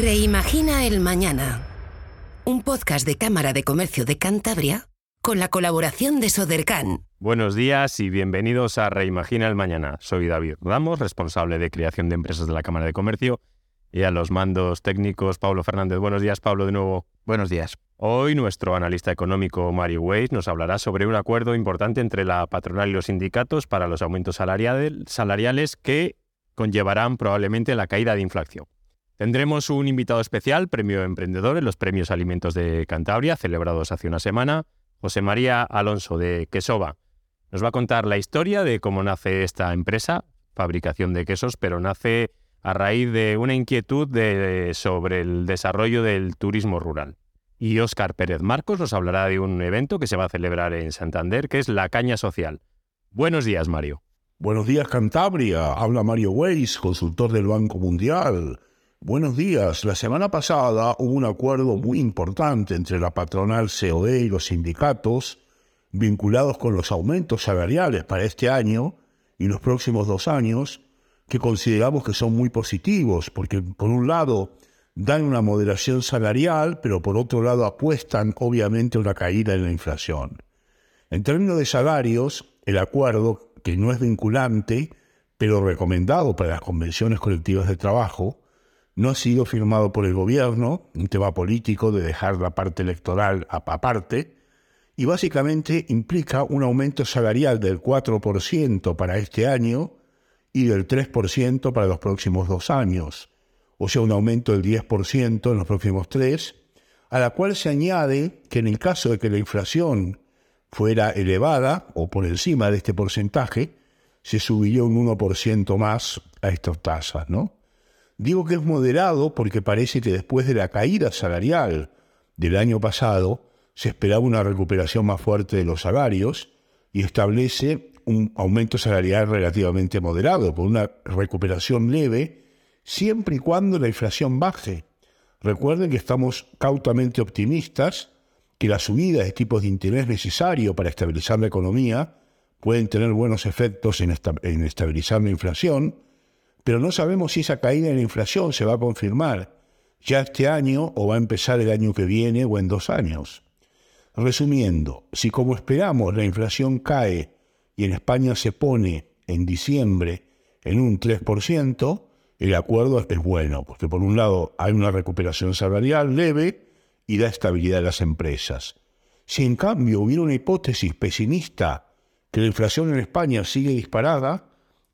Reimagina el Mañana. Un podcast de Cámara de Comercio de Cantabria con la colaboración de Sodercan. Buenos días y bienvenidos a Reimagina el Mañana. Soy David Ramos, responsable de creación de empresas de la Cámara de Comercio y a los mandos técnicos Pablo Fernández. Buenos días, Pablo, de nuevo. Buenos días. Hoy nuestro analista económico Mario Weiss nos hablará sobre un acuerdo importante entre la patronal y los sindicatos para los aumentos salariales que conllevarán probablemente la caída de inflación. Tendremos un invitado especial, premio emprendedor en los premios Alimentos de Cantabria, celebrados hace una semana, José María Alonso de Quesova. Nos va a contar la historia de cómo nace esta empresa, fabricación de quesos, pero nace a raíz de una inquietud sobre el desarrollo del turismo rural. Y Óscar Pérez Marcos nos hablará de un evento que se va a celebrar en Santander, que es la Caña Social. Buenos días, Mario. Buenos días, Cantabria. Habla Mario Weiss, consultor del Banco Mundial. Buenos días. La semana pasada hubo un acuerdo muy importante entre la patronal COE y los sindicatos vinculados con los aumentos salariales para este año y los próximos dos años, que consideramos que son muy positivos, porque por un lado dan una moderación salarial, pero por otro lado apuestan obviamente a una caída en la inflación. En términos de salarios, el acuerdo, que no es vinculante, pero recomendado para las convenciones colectivas de trabajo, no ha sido firmado por el gobierno, un tema político de dejar la parte electoral aparte, y básicamente implica un aumento salarial del 4% para este año y del 3% para los próximos dos años, o sea, un aumento del 10% en los próximos tres, a la cual se añade que en el caso de que la inflación fuera elevada o por encima de este porcentaje, se subiría un 1% más a estas tasas, ¿no? Digo que es moderado porque parece que después de la caída salarial del año pasado se esperaba una recuperación más fuerte de los salarios y establece un aumento salarial relativamente moderado, con una recuperación leve, siempre y cuando la inflación baje. Recuerden que estamos cautamente optimistas que la subida de tipos de interés necesario para estabilizar la economía pueden tener buenos efectos en estabilizar la inflación, pero no sabemos si esa caída en la inflación se va a confirmar ya este año o va a empezar el año que viene o en dos años. Resumiendo, si como esperamos la inflación cae y en España se pone en diciembre en un 3%, el acuerdo es bueno, porque por un lado hay una recuperación salarial leve y da estabilidad a las empresas. Si en cambio hubiera una hipótesis pesimista que la inflación en España sigue disparada,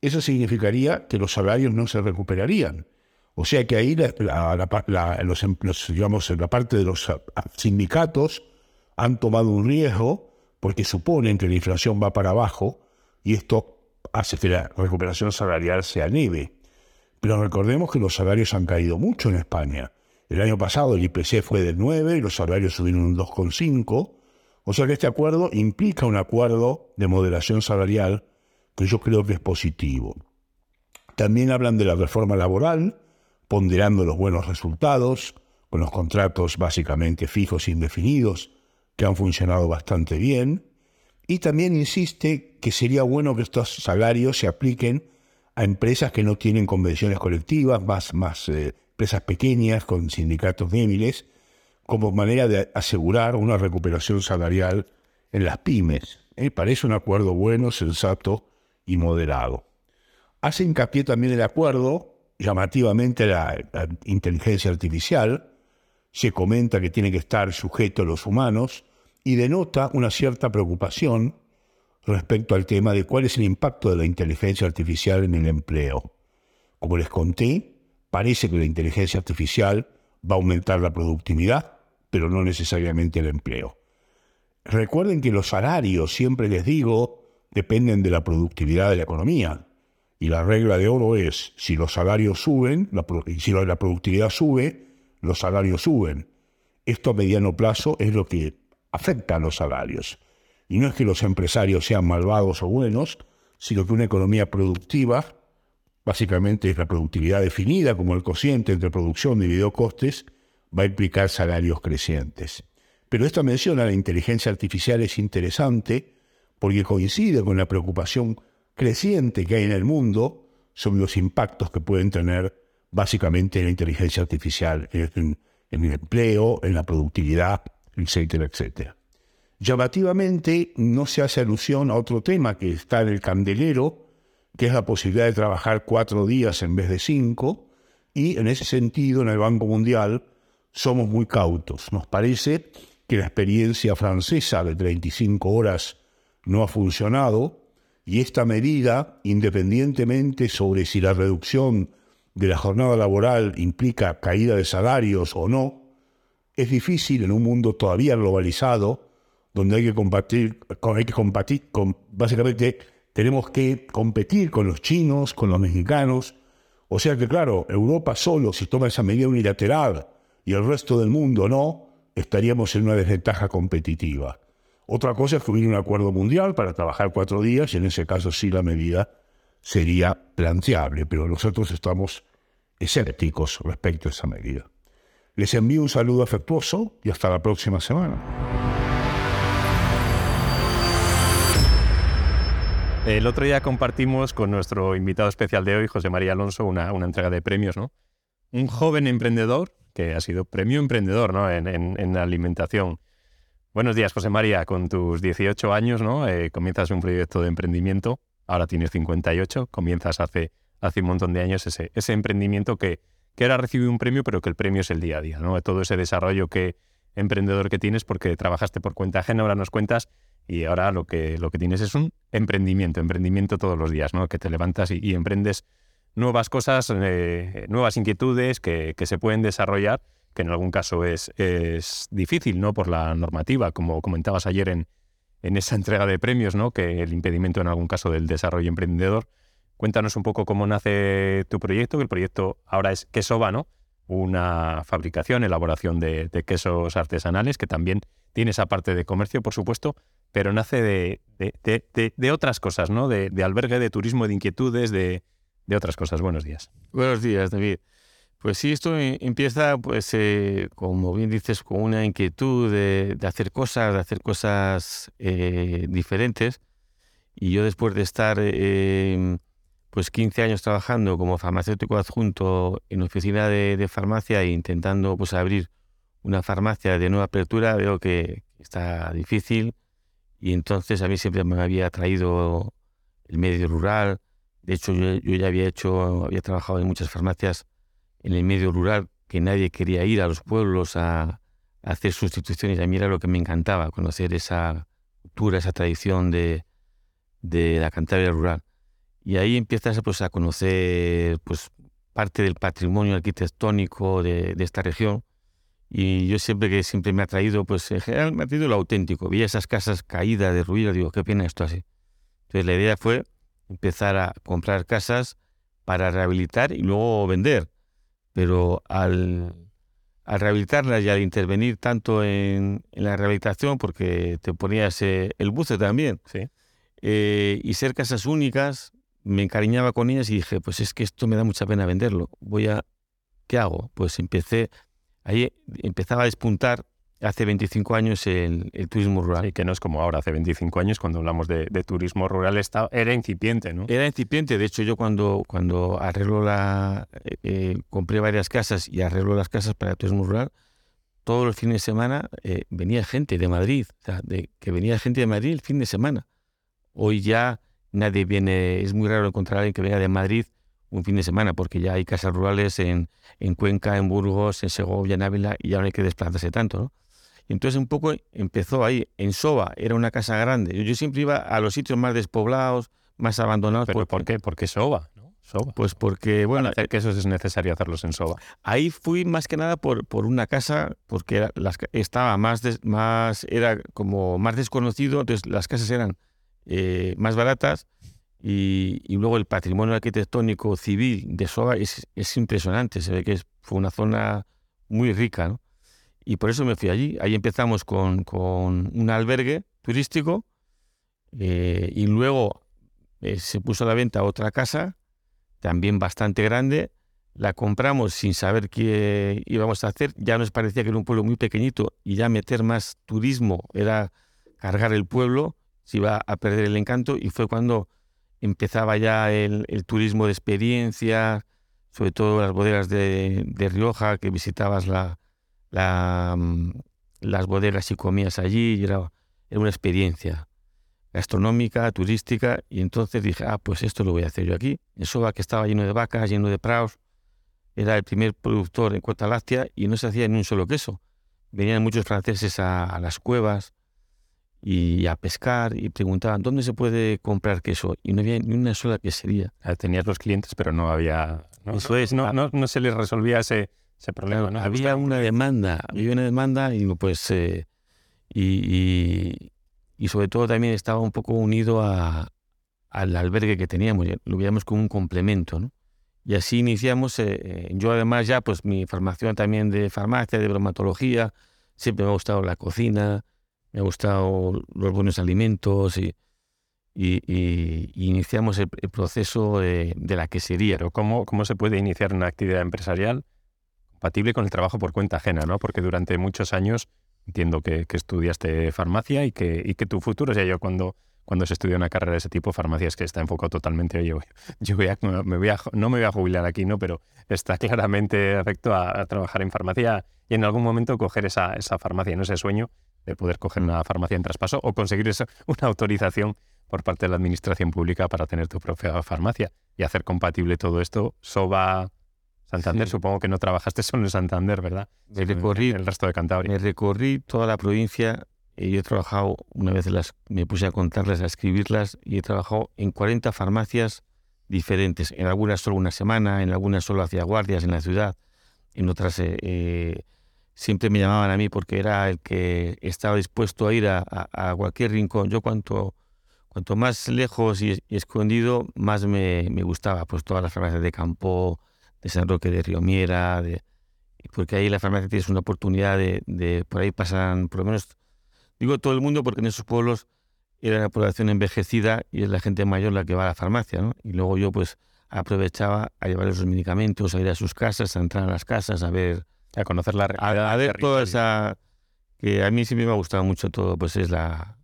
eso significaría que los salarios no se recuperarían. O sea que ahí la, los, digamos, la parte de los sindicatos han tomado un riesgo porque suponen que la inflación va para abajo y esto hace que la recuperación salarial sea leve. Pero recordemos que los salarios han caído mucho en España. El año pasado el IPC fue del 9 y los salarios subieron un 2,5. O sea que este acuerdo implica un acuerdo de moderación salarial que yo creo que es positivo. También hablan de la reforma laboral, ponderando los buenos resultados, con los contratos básicamente fijos e indefinidos, que han funcionado bastante bien, y también insiste que sería bueno que estos salarios se apliquen a empresas que no tienen convenciones colectivas, más, más eh, empresas pequeñas con sindicatos débiles, como manera de asegurar una recuperación salarial en las pymes. ¿eh? Parece un acuerdo bueno, sensato y moderado. Hace hincapié también el acuerdo, llamativamente la, la inteligencia artificial, se comenta que tiene que estar sujeto a los humanos y denota una cierta preocupación respecto al tema de cuál es el impacto de la inteligencia artificial en el empleo. Como les conté, parece que la inteligencia artificial va a aumentar la productividad, pero no necesariamente el empleo. Recuerden que los salarios, siempre les digo, dependen de la productividad de la economía. Y la regla de oro es, si los salarios suben, la, si la productividad sube, los salarios suben. Esto a mediano plazo es lo que afecta a los salarios. Y no es que los empresarios sean malvados o buenos, sino que una economía productiva, básicamente es la productividad definida como el cociente entre producción y costes, va a implicar salarios crecientes. Pero esta mención a la inteligencia artificial es interesante porque coincide con la preocupación creciente que hay en el mundo sobre los impactos que pueden tener básicamente en la inteligencia artificial, en el empleo, en la productividad, etcétera, etcétera. Llamativamente no se hace alusión a otro tema que está en el candelero, que es la posibilidad de trabajar cuatro días en vez de cinco, y en ese sentido en el Banco Mundial somos muy cautos. Nos parece que la experiencia francesa de 35 horas no ha funcionado y esta medida, independientemente sobre si la reducción de la jornada laboral implica caída de salarios o no, es difícil en un mundo todavía globalizado, donde hay que combatir, hay que básicamente tenemos que competir con los chinos, con los mexicanos. O sea que, claro, Europa solo, si toma esa medida unilateral y el resto del mundo no, estaríamos en una desventaja competitiva. Otra cosa es que un acuerdo mundial para trabajar cuatro días y en ese caso sí la medida sería planteable, pero nosotros estamos escépticos respecto a esa medida. Les envío un saludo afectuoso y hasta la próxima semana. El otro día compartimos con nuestro invitado especial de hoy, José María Alonso, una, entrega de premios, ¿no? Un joven emprendedor que ha sido premio emprendedor ¿no? en, alimentación. Buenos días, José María. Con tus 18 años, ¿no? Eh, comienzas un proyecto de emprendimiento. Ahora tienes 58. Comienzas hace, hace un montón de años ese, ese emprendimiento que, que ahora recibe un premio, pero que el premio es el día a día, ¿no? Todo ese desarrollo que emprendedor que tienes porque trabajaste por cuenta ajena, ahora nos cuentas y ahora lo que, lo que tienes es un emprendimiento, emprendimiento todos los días, ¿no? Que te levantas y, emprendes nuevas cosas, eh, nuevas inquietudes que, que, se pueden desarrollar, que en algún caso es, es difícil, ¿no? Por la normativa, como comentabas ayer en, en esa entrega de premios, ¿no? Que el impedimento en algún caso del desarrollo emprendedor Cuéntanos un poco cómo nace tu proyecto, que el proyecto ahora es Quesova, ¿no? Una fabricación, elaboración de, quesos artesanales, que también tiene esa parte de comercio, por supuesto, pero nace de, otras cosas, ¿no? De, albergue, de turismo, de inquietudes, de, otras cosas. Buenos días. Buenos días, David. Pues sí, esto e, empieza, pues, eh, como bien dices, con una inquietud de, hacer cosas, de hacer cosas eh, diferentes. Y yo después de estar eh, pues 15 años trabajando como farmacéutico adjunto en oficina de, farmacia e intentando pues abrir una farmacia de nueva apertura, veo que está difícil y entonces a mí siempre me había atraído el medio rural. De hecho, yo, ya había hecho, había trabajado en muchas farmacias en el medio rural que nadie quería ir a los pueblos a, hacer sustituciones. A mí era lo que me encantaba, conocer esa cultura, esa tradición de, de la Cantabria rural. Y ahí empiezas pues, a conocer pues, parte del patrimonio arquitectónico de, esta región. Y yo siempre que siempre me ha traído, pues en general me ha traído lo auténtico. Veía esas casas caídas, derruidas, digo, qué pena esto así. Entonces la idea fue empezar a comprar casas para rehabilitar y luego vender. Pero al, al rehabilitarlas y al intervenir tanto en, la rehabilitación, porque te ponías eh, el buce también, sí. Eh, y ser casas únicas, me encariñaba con ellas y dije, pues es que esto me da mucha pena venderlo. Voy a, ¿qué hago? Pues empecé, ahí empezaba a despuntar hace 25 años el, turismo rural. Y que no es como ahora, hace 25 años cuando hablamos de, turismo rural estaba, era incipiente, ¿no? Era incipiente, de hecho yo cuando, cuando arreglo la, eh, eh, compré varias casas y arreglo las casas para el turismo rural, todos los fines de semana eh, venía gente de Madrid, o sea, de, que venía gente de Madrid el fin de semana. Hoy ya nadie viene, es muy raro encontrar a alguien que venga de Madrid un fin de semana, porque ya hay casas rurales en, en Cuenca, en Burgos, en Segovia, en Ávila, y ya no hay que desplazarse tanto, ¿no? Entonces un poco empezó ahí. En Soba era una casa grande. Yo, siempre iba a los sitios más despoblados, más abandonados. ¿Pero por qué? ¿Por qué Soba? ¿no? Soba. Pues porque, bueno... Para hacer es necesario hacerlos en Soba. Ahí fui más que nada por, por una casa, porque las, estaba más, más, era como más desconocido, entonces las casas eran eh, más baratas y, luego el patrimonio arquitectónico civil de Soba es, es, impresionante, se ve que fue una zona muy rica, ¿no? Y por eso me fui allí. Ahí empezamos con, con un albergue turístico eh, y luego eh, se puso a la venta otra casa, también bastante grande. La compramos sin saber qué íbamos a hacer. Ya nos parecía que era un pueblo muy pequeñito y ya meter más turismo era cargar el pueblo se iba a perder el encanto y fue cuando empezaba ya el, turismo de experiencia, sobre todo las bodegas de, de Rioja, que visitabas la, la, mm, las bodegas y comías allí, y era, era una experiencia gastronómica, turística, y entonces dije, ah, pues esto lo voy a hacer yo aquí. En Soba, que estaba lleno de vacas, lleno de praos, era el primer productor en cuota láctea y no se hacía ni un solo queso. Venían muchos franceses a, las cuevas y a pescar y preguntaban, ¿dónde se puede comprar queso? Y no había ni una sola quesería. Tenías los clientes, pero no había... No, Eso es. No, no, no se les resolvía ese, ese problema. ¿no? Había una demanda, había una demanda y pues... Eh, y, y sobre todo también estaba un poco unido a, al albergue que teníamos, lo veíamos como un complemento, ¿no? Y así iniciamos, eh, eh, yo además ya pues mi formación también de farmacia, de bromatología, siempre me ha gustado la cocina, me ha gustado los buenos alimentos y, y, iniciamos el, proceso de, la quesería. Pero ¿cómo, ¿cómo se puede iniciar una actividad empresarial compatible con el trabajo por cuenta ajena? ¿no? Porque durante muchos años entiendo que, estudiaste farmacia y que, que tu futuro, o sea, yo cuando, cuando se estudia una carrera de ese tipo, farmacia es que está enfocado totalmente, yo, yo voy a, me voy no me voy a jubilar aquí, ¿no? Pero está claramente afecto a, trabajar en farmacia y en algún momento coger esa, esa farmacia, no ese sueño de poder coger una farmacia en traspaso o conseguir esa, una autorización por parte de la administración pública para tener tu propia farmacia y hacer compatible todo esto. SOBA, Santander, supongo que no trabajaste solo en Santander, ¿verdad? Me recorrí el resto de Cantabria. Me recorrí toda la provincia y yo he trabajado, una vez las, me puse a contarlas, a escribirlas, y he trabajado en 40 farmacias diferentes. En algunas solo una semana, en algunas solo hacía guardias en la ciudad, en otras eh, eh, siempre me llamaban a mí porque era el que estaba dispuesto a ir a, cualquier rincón. Yo cuanto, cuanto más lejos y, escondido, más me, me, gustaba. Pues todas las farmacias de campo, de San Roque de Río Miera, de, porque ahí la farmacia tienes una oportunidad de, por ahí pasan, por lo menos, digo todo el mundo porque en esos pueblos era la población envejecida y es la gente mayor la que va a la farmacia, ¿no? Y luego yo pues aprovechaba a llevarles los medicamentos, a ir a sus casas, a entrar a las casas, a ver... A conocer la realidad. A, ver toda esa... que a mí siempre me ha gustado mucho todo, pues es la,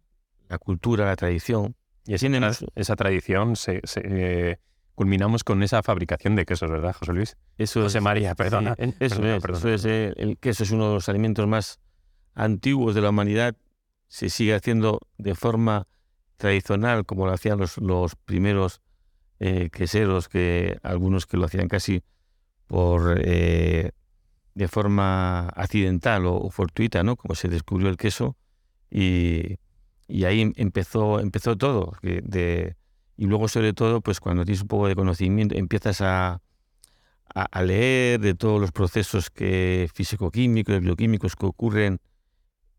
la cultura, la tradición. Y así esa tradición se, se eh, culminamos con esa fabricación de quesos, ¿verdad, José Luis? Eso José María, perdona. eso, es, eh, el queso es uno de los alimentos más antiguos de la humanidad. Se sigue haciendo de forma tradicional, como lo hacían los, los primeros eh, queseros, que algunos que lo hacían casi por eh, de forma accidental o, fortuita, ¿no? Como se descubrió el queso y, y ahí empezó empezó todo de y luego, sobre todo, pues cuando tienes un poco de conocimiento, empiezas a, a, leer de todos los procesos que físico-químicos, bioquímicos que ocurren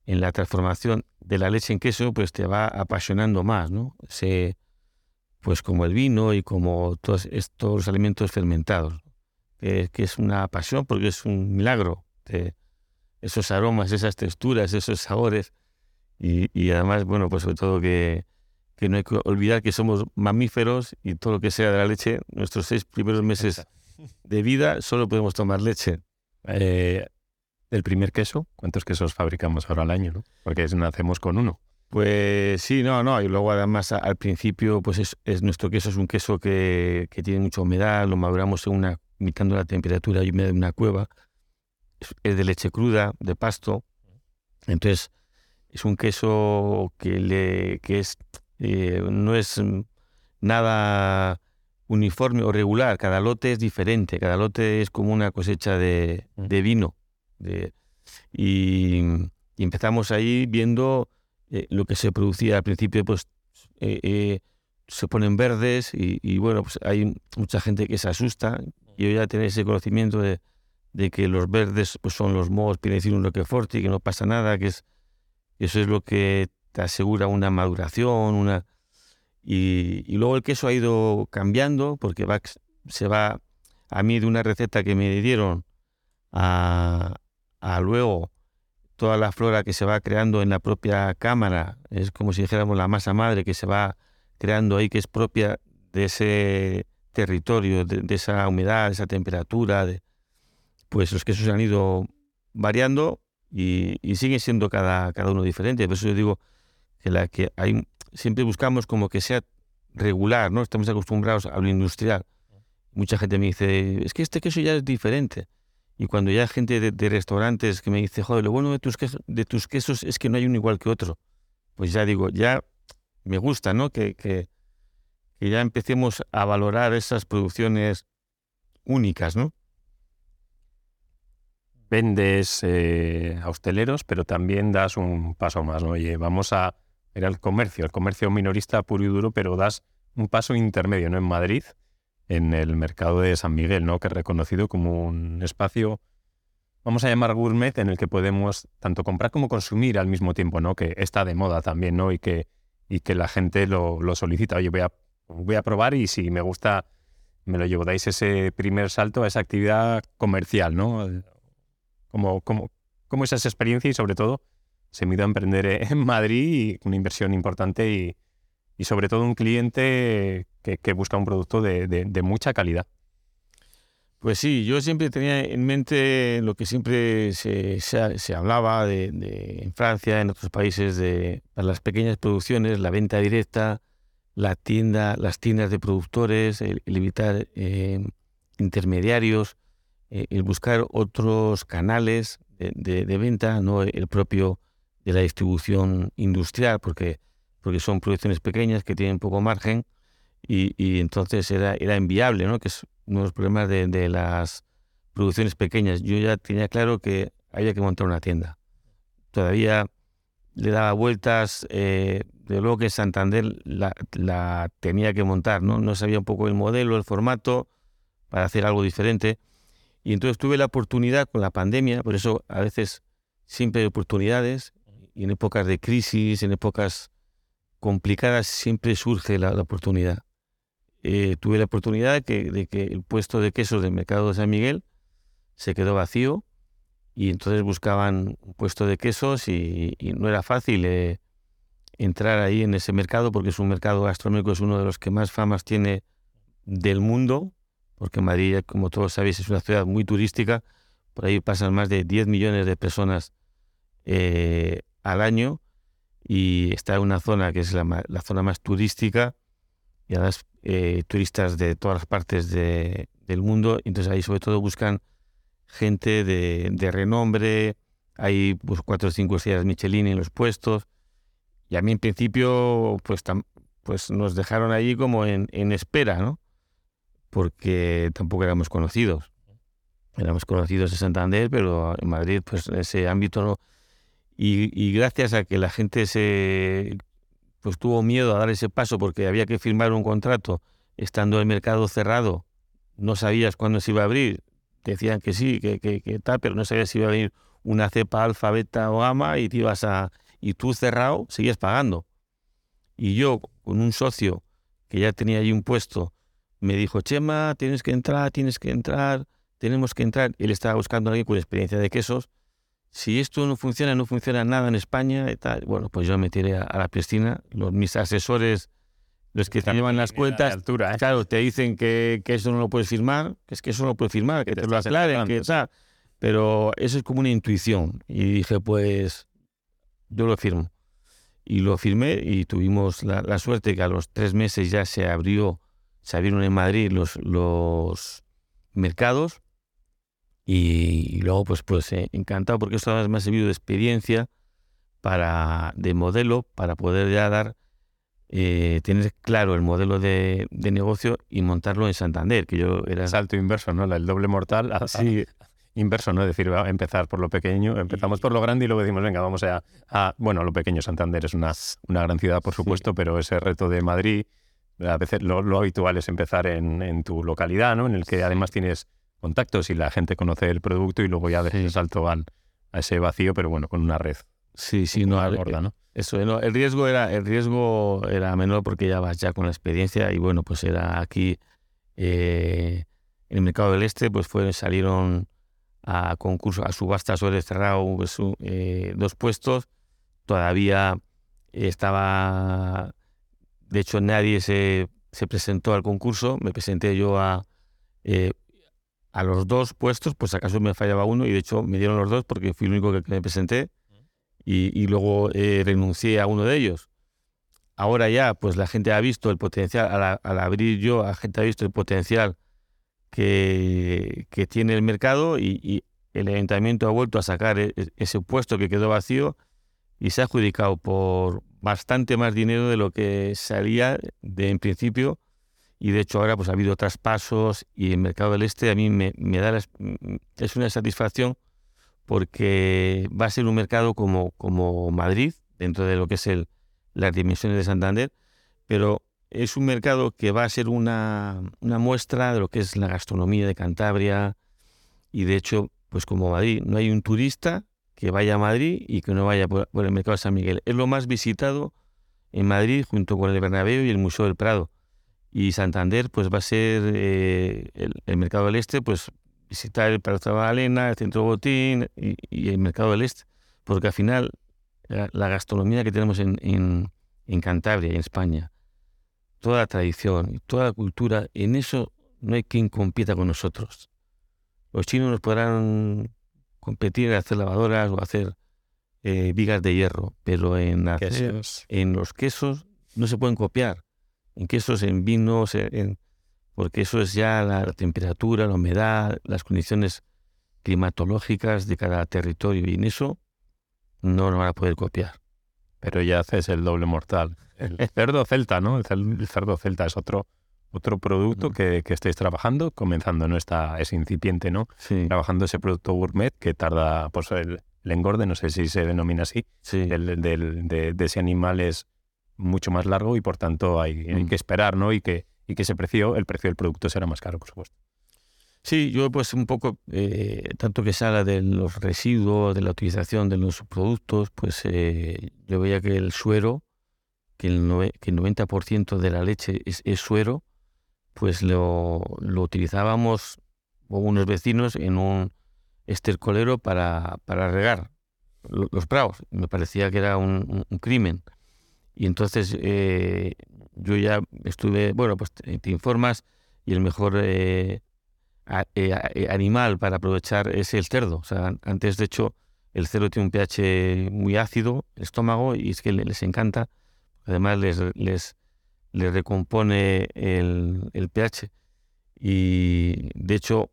en la transformación de la leche en queso, pues te va apasionando más, ¿no? Se, pues como el vino y como todos estos alimentos fermentados, que, es una pasión porque es un milagro. De esos aromas, esas texturas, esos sabores y, y además, bueno, pues sobre todo que, que no hay que olvidar que somos mamíferos y todo lo que sea de la leche, nuestros seis primeros meses de vida solo podemos tomar leche. Eh, el primer queso, ¿cuántos quesos fabricamos ahora al año? ¿no? Porque nacemos con uno. Pues sí, no, no. Y luego además al principio, pues es, nuestro queso es un queso que, tiene mucha humedad, lo maduramos en una, imitando la temperatura y humedad de una cueva. Es, de leche cruda, de pasto. Entonces, es un queso que, le, que es eh, no es nada uniforme o regular, cada lote es diferente, cada lote es como una cosecha de, vino. y, empezamos ahí viendo eh, lo que se producía al principio, pues eh, se ponen verdes y, bueno, pues hay mucha gente que se asusta. Yo ya tengo ese conocimiento de, que los verdes pues son los mohos un que forte y que no pasa nada, que es eso es lo que te asegura una maduración, una... Y, luego el queso ha ido cambiando porque va, se va a mí de una receta que me dieron a, a luego toda la flora que se va creando en la propia cámara, es como si dijéramos la masa madre que se va creando ahí, que es propia de ese territorio, de, esa humedad, de esa temperatura, de, pues los quesos han ido variando y, y siguen siendo cada, cada uno diferente. Por eso yo digo que la que hay siempre buscamos como que sea regular, ¿no? Estamos acostumbrados a lo industrial. Mucha gente me dice, es que este queso ya es diferente. Y cuando ya hay gente de, restaurantes que me dice, joder, lo bueno de tus, quesos, de tus quesos es que no hay uno igual que otro, pues ya digo, ya me gusta, ¿no? Que, que, ya empecemos a valorar esas producciones únicas, ¿no? vendes eh, a hosteleros, pero también das un paso más, ¿no? Oye, vamos a ir al comercio, el comercio minorista puro y duro, pero das un paso intermedio, ¿no? En Madrid, en el mercado de San Miguel, ¿no? Que es reconocido como un espacio, vamos a llamar gourmet, en el que podemos tanto comprar como consumir al mismo tiempo, ¿no? Que está de moda también, ¿no? Y que, y que la gente lo, lo solicita. Oye, voy a, voy a probar y si me gusta, me lo llevo. Dais ese primer salto a esa actividad comercial, ¿no? ¿Cómo, cómo, cómo es esa experiencia y sobre todo se me a emprender en Madrid y una inversión importante y, sobre todo un cliente que, busca un producto de, de, mucha calidad? Pues sí, yo siempre tenía en mente lo que siempre se, se, hablaba de, de, en Francia, en otros países, de las pequeñas producciones, la venta directa, la tienda, las tiendas de productores, el, evitar eh, intermediarios, eh, el buscar otros canales de, venta, no el propio de la distribución industrial, porque, porque son producciones pequeñas que tienen poco margen y, entonces era, era inviable, ¿no? que es uno de los problemas de, las producciones pequeñas. Yo ya tenía claro que había que montar una tienda. Todavía le daba vueltas, eh, de luego que Santander la, la, tenía que montar, ¿no? no sabía un poco el modelo, el formato, para hacer algo diferente. Y entonces tuve la oportunidad con la pandemia, por eso a veces siempre hay oportunidades, y en épocas de crisis, en épocas complicadas, siempre surge la, oportunidad. Eh, tuve la oportunidad de que, de que, el puesto de quesos del mercado de San Miguel se quedó vacío y entonces buscaban un puesto de quesos y, no era fácil eh, entrar ahí en ese mercado porque es un mercado gastronómico, es uno de los que más famas tiene del mundo porque Madrid, como todos sabéis, es una ciudad muy turística. Por ahí pasan más de 10 millones de personas eh, al año y está en una zona que es la, zona más turística y además eh, turistas de todas las partes del mundo. Entonces ahí sobre todo buscan gente de, renombre, hay pues, cuatro o cinco estrellas Michelin en los puestos. Y a mí en principio pues, pues nos dejaron allí como en, espera, ¿no? porque tampoco éramos conocidos. Éramos conocidos en Santander, pero en Madrid, pues ese ámbito Y, gracias a que la gente se pues tuvo miedo a dar ese paso porque había que firmar un contrato estando el mercado cerrado, no sabías cuándo se iba a abrir, decían que sí, que, que, tal, pero no sabías si iba a venir una cepa alfa, beta o gamma y te ibas a y tú cerrado seguías pagando. Y yo con un socio que ya tenía allí un puesto me dijo, Chema, tienes que entrar, tienes que entrar, tenemos que entrar. Él estaba buscando a alguien con experiencia de quesos. Si esto no funciona, no funciona nada en España y tal. Bueno, pues yo me tiré a, la piscina. Los, mis asesores, los que te llevan las cuentas, altura, ¿eh? claro, te dicen que, que, eso no lo puedes firmar, que es que eso no lo puedes firmar, que te, lo aclaren, que, o pero eso es como una intuición. Y dije, pues yo lo firmo. Y lo firmé y tuvimos la, la suerte que a los tres meses ya se abrió se abrieron en Madrid los, los mercados y, luego pues, pues eh, encantado porque esto me ha servido de experiencia para, de modelo para poder ya dar, eh, tener claro el modelo de, negocio y montarlo en Santander, que yo era... Salto inverso, ¿no? El doble mortal, así inverso, ¿no? Es decir, va a empezar por lo pequeño, empezamos por lo grande y luego decimos, venga, vamos a... a bueno, lo pequeño, Santander es una, una gran ciudad, por supuesto, pero ese reto de Madrid a veces lo, habitual es empezar en, tu localidad, ¿no? En el que además tienes contactos y la gente conoce el producto y luego ya a veces salto a ese vacío, pero bueno, con una red. Sí, sí, no, gorda, ¿no? Eso, el riesgo era el riesgo era menor porque ya vas ya con la experiencia y bueno, pues era aquí eh, en el mercado del este, pues fue, salieron a concurso, a subasta sobre cerrado pues, eh, dos puestos, todavía estaba de hecho, nadie se, presentó al concurso. Me presenté yo a, eh, a los dos puestos, pues acaso me fallaba uno y de hecho me dieron los dos porque fui el único que, me presenté y, luego eh, renuncié a uno de ellos. Ahora ya, pues la gente ha visto el potencial, al, abrir yo, la gente ha visto el potencial que, que tiene el mercado y, el ayuntamiento ha vuelto a sacar e, e, ese puesto que quedó vacío y se ha adjudicado por bastante más dinero de lo que salía de en principio y de hecho ahora pues ha habido traspasos y el mercado del este a mí me, da es una satisfacción porque va a ser un mercado como, como Madrid dentro de lo que es el, las dimensiones de Santander pero es un mercado que va a ser una, muestra de lo que es la gastronomía de Cantabria y de hecho, pues como Madrid, no hay un turista que vaya a Madrid y que no vaya por, el mercado de San Miguel. Es lo más visitado en Madrid junto con el Bernabéu y el Museo del Prado. Y Santander pues va a ser eh, el, mercado del Este, pues visitar el Palacio de Magdalena, el Centro Botín y, el mercado del Este, porque al final la, gastronomía que tenemos en, en, en Cantabria y en España toda la tradición toda la cultura, en eso no hay quien compita con nosotros. Los chinos nos podrán competir en hacer lavadoras o hacer eh, vigas de hierro, pero en, en los quesos no se pueden copiar. En quesos, en vinos, en, porque eso es ya la, temperatura, la humedad, las condiciones climatológicas de cada territorio y en eso no nos van a poder copiar. Pero ya haces el doble mortal. El cerdo celta, ¿no? El cerdo celta es otro, otro producto que, que, estáis trabajando, comenzando, ¿no? Está, es incipiente, ¿no? Sí. Trabajando ese producto gourmet que tarda, pues el, engorde, no sé si se denomina así, sí. el, del, de, ese animal es mucho más largo y por tanto hay, hay mm. que esperar, ¿no? Y que, y que ese precio, el precio del producto será más caro, por supuesto. Sí, yo pues un poco, eh, tanto que se habla de los residuos, de la utilización de los productos, pues eh, yo veía que el suero, que el, 90% de la leche es, suero, pues lo, utilizábamos unos vecinos en un estercolero para, para regar los prados. Me parecía que era un, crimen. Y entonces eh, yo ya estuve, bueno, pues te, informas y el mejor eh, eh, animal para aprovechar es el cerdo. Antes, de hecho, el cerdo tiene un pH muy ácido, el estómago, y es que les encanta. Además, les, les, les recompone el, el, pH. Y de hecho,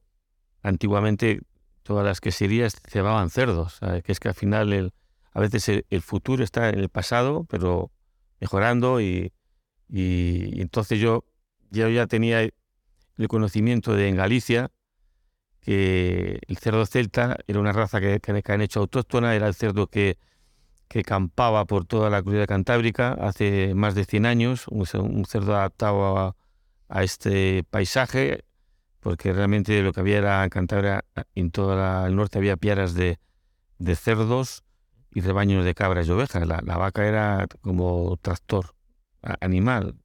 antiguamente todas las queserías cebaban cerdos. Que es que al final, el, a veces el, futuro está en el pasado, pero mejorando. Y, y, entonces yo, ya tenía el conocimiento de en Galicia que el cerdo celta era una raza que, que, han hecho autóctona, era el cerdo que, que campaba por toda la comunidad cantábrica hace más de 100 años, un, cerdo adaptado a, a, este paisaje, porque realmente lo que había era en Cantabria, en todo el norte había piaras de, de, cerdos y rebaños de cabras y ovejas. La, vaca era como tractor animal.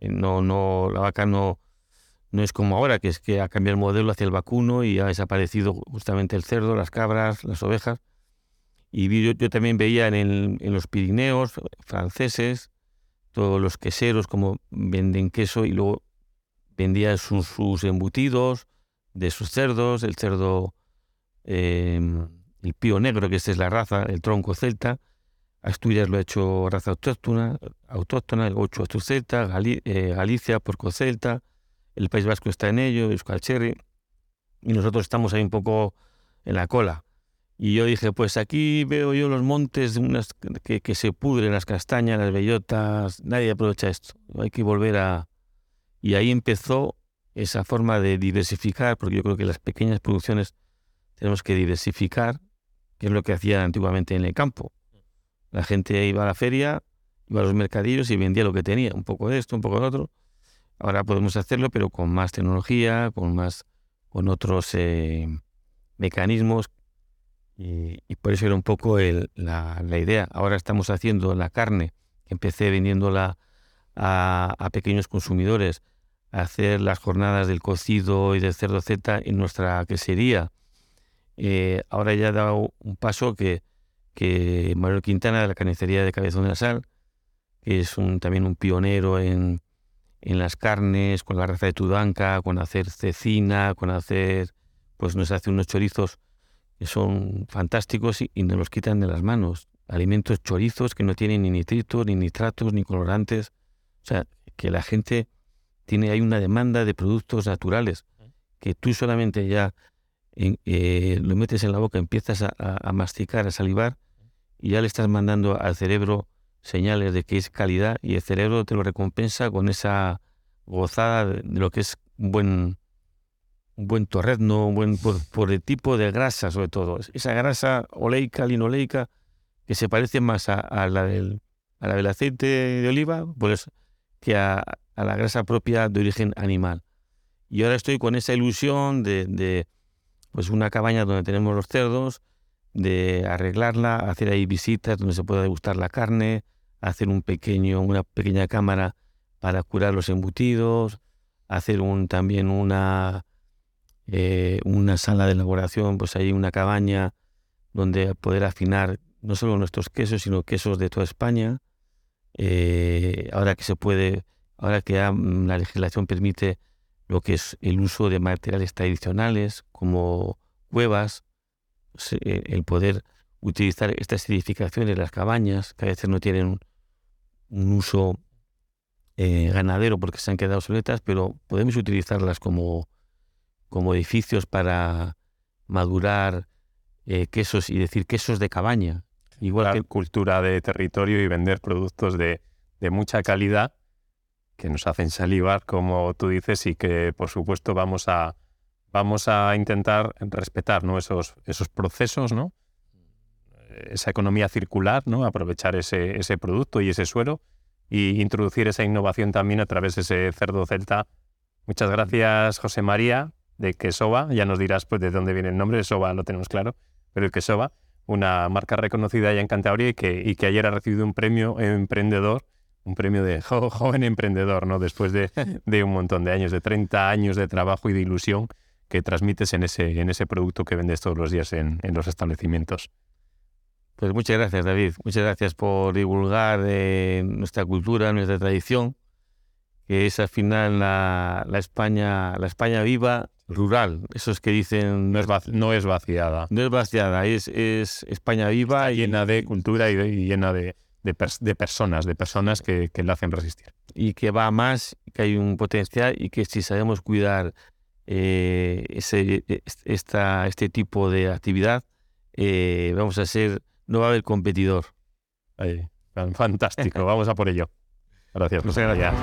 No, no, la vaca no, no es como ahora, que es que ha cambiado el modelo hacia el vacuno y ha desaparecido justamente el cerdo, las cabras, las ovejas. Y yo, también veía en, los Pirineos franceses, todos los queseros como venden queso y luego vendían sus, embutidos de sus cerdos, el cerdo, em, el pío negro, que esta es la raza, el tronco celta. Asturias lo ha hecho raza autóctona, autóctona el 8 celta, eh, Galicia, porco celta, el País Vasco está en ello, Euskal Cherry, y nosotros estamos ahí un poco en la cola. Y yo dije, pues aquí veo yo los montes que, que se pudren, las castañas, las bellotas, nadie aprovecha esto, hay que volver a... Y ahí empezó esa forma de diversificar, porque yo creo que las pequeñas producciones tenemos que diversificar, que es lo que hacían antiguamente en el campo. La gente iba a la feria, iba a los mercadillos y vendía lo que tenía, un poco de esto, un poco de otro, Ahora podemos hacerlo, pero con más tecnología, con más, con otros eh, mecanismos. Y, por eso era un poco la, idea. Ahora estamos haciendo la carne, que empecé vendiéndola a, a pequeños consumidores, a hacer las jornadas del cocido y del cerdo Z en nuestra quesería. Eh, ahora ya ha dado un paso que, que Manuel Quintana de la carnicería de Cabezón de la Sal, que es un, también un pionero en, en las carnes, con la raza de Tudanca, con hacer cecina, con hacer, pues nos hace unos chorizos que son fantásticos y, nos los quitan de las manos. Alimentos chorizos que no tienen ni nitritos, ni nitratos, ni colorantes. O sea, que la gente tiene, hay una demanda de productos naturales que tú solamente ya eh, lo metes en la boca, empiezas a, masticar, a salivar, y ya le estás mandando al cerebro señales de que es calidad y el cerebro te lo recompensa con esa gozada de, lo que es un buen, un buen torrezno, un buen, por, el tipo de grasa sobre todo. Esa grasa oleica, linoleica, que se parece más a, la, del, a la del aceite de oliva pues, que a, la grasa propia de origen animal. Y ahora estoy con esa ilusión de pues una cabaña donde tenemos los cerdos, de arreglarla, hacer ahí visitas donde se pueda degustar la carne, hacer un pequeño, una pequeña cámara para curar los embutidos, hacer un, también una, eh, una sala de elaboración, pues ahí una cabaña donde poder afinar no solo nuestros quesos, sino quesos de toda España. Eh, ahora que se puede, ahora que la legislación permite lo que es el uso de materiales tradicionales como cuevas, eh, el poder utilizar estas edificaciones, las cabañas, que a veces no tienen un, uso eh, ganadero porque se han quedado obsoletas, pero podemos utilizarlas como, como edificios para madurar eh, quesos y decir quesos de cabaña. Igual que cultura de territorio y vender productos de, de mucha calidad que nos hacen salivar, como tú dices, y que por supuesto vamos a, vamos a intentar respetar ¿no? esos, esos procesos, ¿no? esa economía circular, ¿no? aprovechar ese, ese producto y ese suero y introducir esa innovación también a través de ese cerdo celta. Muchas gracias, José María, de Quesova. Ya nos dirás pues, de dónde viene el nombre, Quesova lo tenemos claro, pero el Quesova, una marca reconocida ya en Cantabria y que, y que ayer ha recibido un premio emprendedor un premio de joven emprendedor, ¿no? Después de, de, un montón de años, de 30 años de trabajo y de ilusión que transmites en ese, en ese producto que vendes todos los días en, en los establecimientos. Pues muchas gracias, David. Muchas gracias por divulgar eh, nuestra cultura, nuestra tradición, que es al final la, la, España, la España viva, rural. Esos que dicen... No es, no es vaciada. No es vaciada, es, es España viva. y llena de cultura y, y llena de, de, personas, de personas que, que la hacen resistir. Y que va más, que hay un potencial y que si sabemos cuidar eh, ese, e, esta, este tipo de actividad, eh, vamos a ser, no va a haber competidor. fantástico, vamos a por ello. Gracias. Muchas gracias.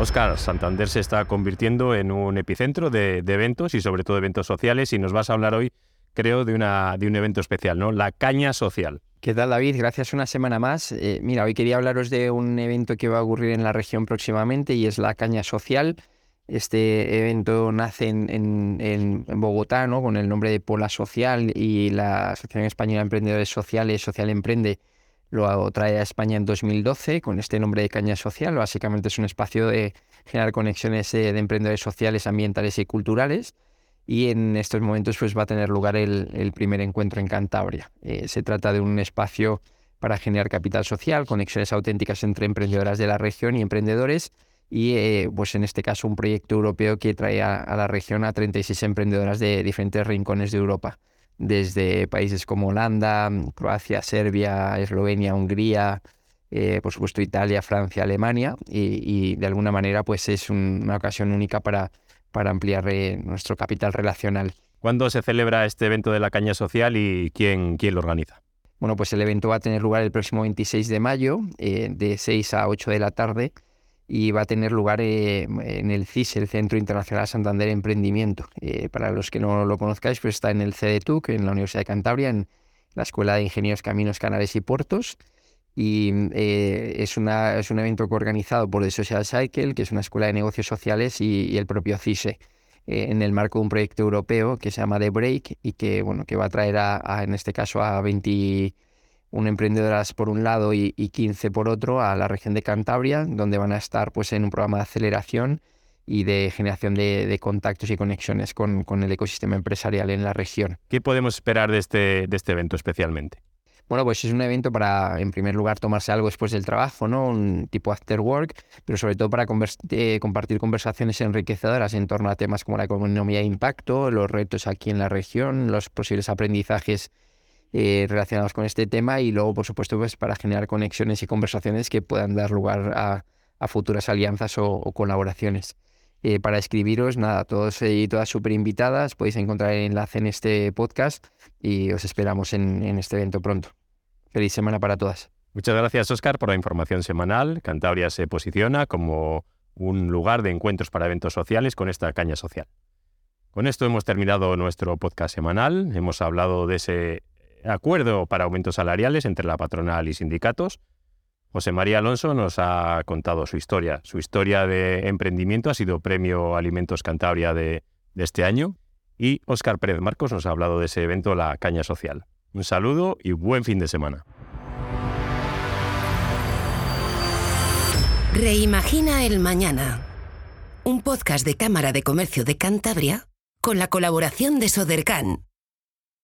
Oscar, Santander se está convirtiendo en un epicentro de, de, eventos y sobre todo eventos sociales y nos vas a hablar hoy creo, de, una, de un evento especial, ¿no? La Caña Social. ¿Qué tal, David? Gracias una semana más. Eh, mira, hoy quería hablaros de un evento que va a ocurrir en la región próximamente y es la Caña Social. Este evento nace en, en, Bogotá, ¿no? Con el nombre de Pola Social y la Asociación Española de Emprendedores Sociales, Social Emprende, lo trae a España en 2012 con este nombre de Caña Social. Básicamente es un espacio de generar conexiones eh, de emprendedores sociales, ambientales y culturales y en estos momentos pues, va a tener lugar el, primer encuentro en Cantabria. Eh, se trata de un espacio para generar capital social, conexiones auténticas entre emprendedoras de la región y emprendedores y eh, pues en este caso un proyecto europeo que trae a, la región a 36 emprendedoras de diferentes rincones de Europa, desde países como Holanda, Croacia, Serbia, Eslovenia, Hungría, eh, por supuesto Italia, Francia, Alemania y, de alguna manera pues es una ocasión única para para ampliar eh, nuestro capital relacional. ¿Cuándo se celebra este evento de la caña social y quién, quién lo organiza? Bueno, pues el evento va a tener lugar el próximo 26 de mayo, eh, de 6 a 8 de la tarde, y va a tener lugar eh, en el CIS, el Centro Internacional Santander Emprendimiento. para los que no lo conozcáis, pues está en el CDTUC, en la Universidad de Cantabria, en la Escuela de Ingenieros Caminos, Canales y Puertos y eh, es, una, un evento organizado por The Social Cycle, que es una escuela de negocios sociales, y, el propio CISE, eh, en el marco de un proyecto europeo que se llama The Break y que, bueno, que va a traer, a, en este caso, a 21 emprendedoras por un lado y, 15 por otro a la región de Cantabria, donde van a estar pues, en un programa de aceleración y de generación de, contactos y conexiones con, con, el ecosistema empresarial en la región. ¿Qué podemos esperar de este, de este evento especialmente? Bueno, pues es un evento para, en primer lugar, tomarse algo después del trabajo, ¿no? Un tipo after work, pero sobre todo para eh, compartir conversaciones enriquecedoras en torno a temas como la economía de impacto, los retos aquí en la región, los posibles aprendizajes eh, relacionados con este tema y luego, por supuesto, pues para generar conexiones y conversaciones que puedan dar lugar a, a futuras alianzas o, colaboraciones. Eh, para escribiros, nada, todos y todas súper invitadas, podéis encontrar el enlace en este podcast y os esperamos en, en este evento pronto. Feliz semana para todas. Muchas gracias, Oscar, por la información semanal. Cantabria se posiciona como un lugar de encuentros para eventos sociales con esta caña social. Con esto hemos terminado nuestro podcast semanal. Hemos hablado de ese acuerdo para aumentos salariales entre la patronal y sindicatos. José María Alonso nos ha contado su historia. Su historia de emprendimiento ha sido Premio Alimentos Cantabria de, este año. Y Óscar Pérez Marcos nos ha hablado de ese evento, la Caña Social. Un saludo y buen fin de semana. Reimagina el Mañana. Un podcast de Cámara de Comercio de Cantabria con la colaboración de Sodercan